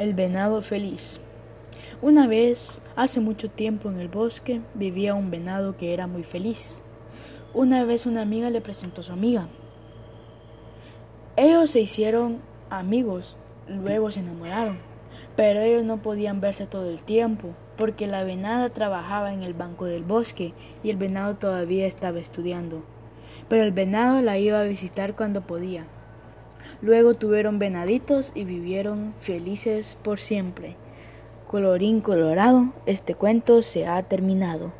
El venado feliz. Una vez, hace mucho tiempo en el bosque, vivía un venado que era muy feliz. Una vez una amiga le presentó a su amiga. Ellos se hicieron amigos, luego se enamoraron, pero ellos no podían verse todo el tiempo, porque la venada trabajaba en el banco del bosque y el venado todavía estaba estudiando. Pero el venado la iba a visitar cuando podía. Luego tuvieron venaditos y vivieron felices por siempre. Colorín colorado, este cuento se ha terminado.